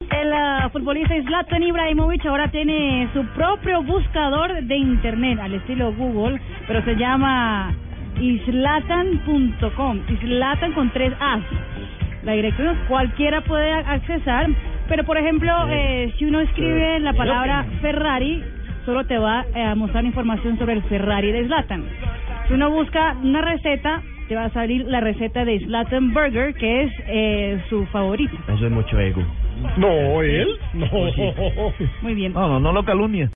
El futbolista Zlatan Ibrahimovic ahora tiene su propio buscador de internet al estilo Google, pero se llama islatan.com, islatan con tres A's. La dirección cualquiera puede accesar, pero por ejemplo, eh, si uno escribe la palabra Ferrari, solo te va a mostrar información sobre el Ferrari de Zlatan. Si uno busca una receta, te va a salir la receta de Zlatan Burger, que es eh, su favorito. Eso es mucho ego. No, él. No. Muy bien. No, no, no lo calumnia.